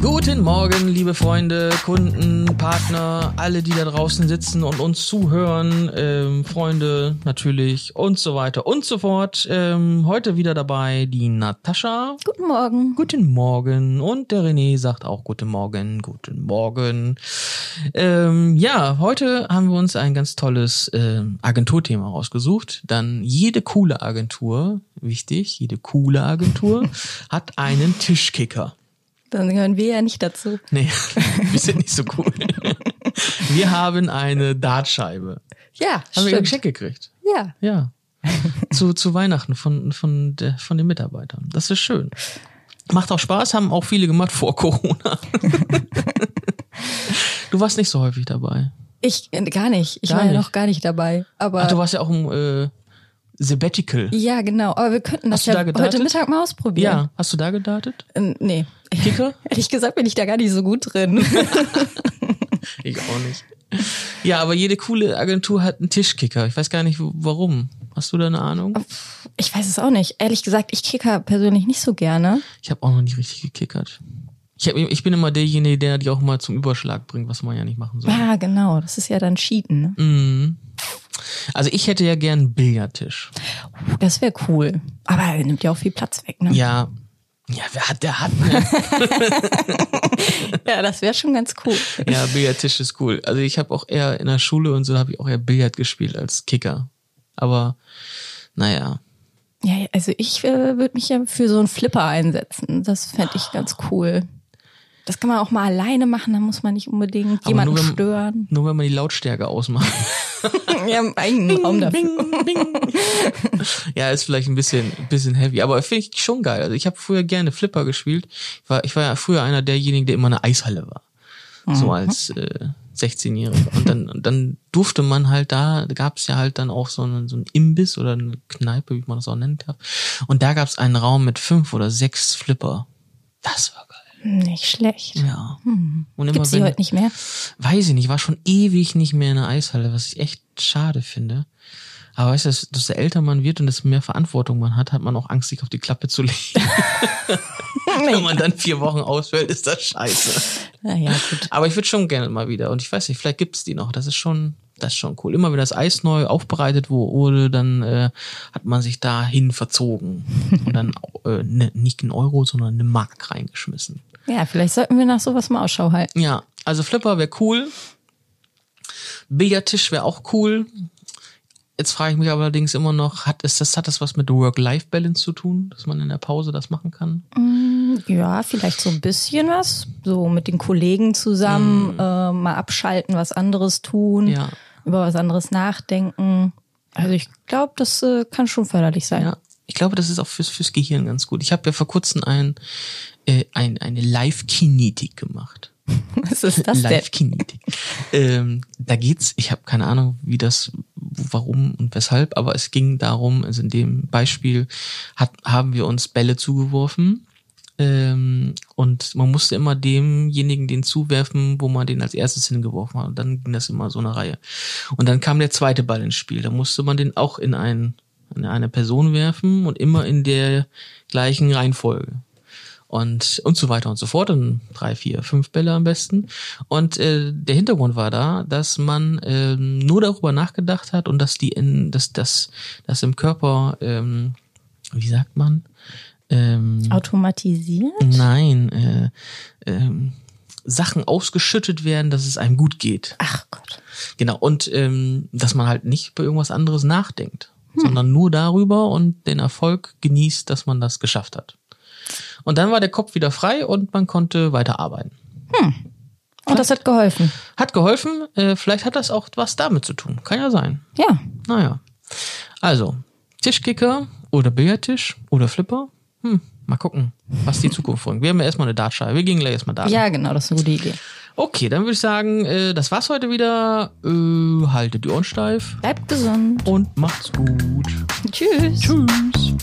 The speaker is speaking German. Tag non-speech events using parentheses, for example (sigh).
Guten Morgen, liebe Freunde, Kunden, Partner, alle, die da draußen sitzen und uns zuhören, ähm, Freunde natürlich und so weiter und so fort. Ähm, heute wieder dabei die Natascha. Guten Morgen. Guten Morgen. Und der René sagt auch Guten Morgen, Guten Morgen. Ähm, ja, heute haben wir uns ein ganz tolles ähm, Agenturthema rausgesucht. Dann jede coole Agentur, wichtig, jede coole Agentur (laughs) hat einen Tischkicker. Dann gehören wir ja nicht dazu. Nee, (laughs) wir sind nicht so cool. (laughs) Wir haben eine Dartscheibe. Ja, Haben wir ein stimmt. Geschenk gekriegt. Ja. Ja. zu, zu Weihnachten von, von, der, von den Mitarbeitern. Das ist schön. Macht auch Spaß, haben auch viele gemacht vor Corona. (laughs) du warst nicht so häufig dabei. Ich äh, gar nicht. Ich Gar war ja noch gar nicht dabei. Aber Ach, du warst ja auch im äh, Sabbatical. ja, genau. Aber wir könnten das ja da heute Mittag mal ausprobieren. Ja, hast du da gedartet? Äh, nee. Kicker? (laughs) Ehrlich gesagt bin ich da gar nicht so gut drin. (laughs) Ich auch nicht. Ja, aber jede coole Agentur hat einen Tischkicker. Ich weiß gar nicht, warum. Hast du da eine Ahnung? Ich weiß es auch nicht. Ehrlich gesagt, ich kicker persönlich nicht so gerne. Ich habe auch noch nicht richtig gekickert. Ich, hab, ich bin immer derjenige, der die auch mal zum Überschlag bringt, was man ja nicht machen soll. Ja, genau. Das ist ja dann Cheaten. Ne? Mhm. Also ich hätte ja gern einen Billardtisch. Das wäre cool. Aber er nimmt ja auch viel Platz weg. Ne? Ja. Ja, wer hat, der hat. Ne? (laughs) ja das wäre schon ganz cool. ja, Billardtisch ist cool. Also ich habe auch eher in der Schule und so habe ich auch eher Billard gespielt als Kicker. Aber naja. Ja, also ich äh, würde mich ja für so einen Flipper einsetzen. Das fände ich ganz cool. Das kann man auch mal alleine machen, da muss man nicht unbedingt Aber jemanden nur wenn- stören. Nur wenn man die Lautstärke ausmacht. Wir haben einen eigenen Raum dafür. Bing, bing. ja, ist vielleicht ein bisschen, ein bisschen heavy, aber finde ich schon geil. Also ich habe früher gerne Flipper gespielt. Ich war, ich war ja früher einer derjenigen, der immer eine Eishalle war. So als äh, 16-Jähriger. Und dann, und dann durfte man halt da, da gab es ja halt dann auch so einen, so einen Imbiss oder eine Kneipe, wie man das auch nennen darf. Und da gab es einen Raum mit fünf oder sechs Flipper. Das war. Nicht schlecht. Ja. Und immer Gibt's die heute nicht mehr? weiß ich nicht, war schon ewig nicht mehr in der Eishalle, was ich echt schade finde. Aber weißt du, dass- desto älter man wird und desto mehr Verantwortung man hat, hat man auch Angst, sich auf die Klappe zu (laughs) legen. (laughs) Wenn man dann vier Wochen ausfällt, ist das scheiße. Naja, gut. Aber ich würde schon gerne mal wieder. Und ich weiß nicht, vielleicht gibt's die noch. Das ist schon, das ist schon cool. Immer wenn das Eis neu aufbereitet wo- wurde, dann äh, hat man sich dahin verzogen. Und dann (laughs) äh, ne, nicht einen Euro, sondern eine Mark reingeschmissen. Ja, vielleicht sollten wir nach sowas mal Ausschau halten. Ja, also Flipper wäre cool. Billardtisch wäre auch cool. Jetzt frage ich mich allerdings immer noch, hat, ist das, hat das was mit Work-Life-Balance zu tun, dass man in der Pause das machen kann? Ja, vielleicht so ein bisschen was. So mit den Kollegen zusammen äh, mal abschalten, was anderes tun, Ja. Über was anderes nachdenken. Also ich glaube, das äh, kann schon förderlich sein. Ja. Ich glaube, das ist auch fürs, fürs Gehirn ganz gut. Ich habe ja vor kurzem ein, äh, ein, eine Live-Kinetik gemacht. (laughs) Was ist das denn? Live-Kinetik. ähm, da geht's, ich habe keine Ahnung, wie das, warum und weshalb, aber es ging darum, also in dem Beispiel hat, haben wir uns Bälle zugeworfen ähm, und man musste immer demjenigen den zuwerfen, wo man den als erstes hingeworfen hat. Und dann ging das immer so eine Reihe. Und dann kam der zweite Ball ins Spiel. Da musste man den auch in ein, in eine Person werfen und immer in der gleichen Reihenfolge und und so weiter und so fort und drei vier fünf Bälle am besten und äh, der Hintergrund war da dass man ähm, nur darüber nachgedacht hat und dass die in dass das dass im Körper ähm, wie sagt man ähm, Automatisiert? nein äh, ähm, Sachen ausgeschüttet werden dass es einem gut geht Ach Gott. Genau, und ähm, dass man halt nicht über irgendwas anderes nachdenkt, sondern nur darüber und den Erfolg genießt, dass man das geschafft hat. Und dann war der Kopf wieder frei und man konnte weiterarbeiten. Und das hat geholfen. Hat geholfen, äh, vielleicht hat das auch was damit zu tun. Kann ja sein. Ja. Naja. Also, Tischkicker oder Billardtisch oder Flipper. Hm, mal gucken, was die Zukunft bringt. Wir haben ja erstmal eine Dartscheibe. Wir gehen gleich erstmal Dart. Ja, genau, das ist eine gute Idee. Okay, dann würde ich sagen, äh, das war's heute wieder. Äh, haltet die Ohren steif Bleibt gesund. und macht's gut. Tschüss. Tschüss.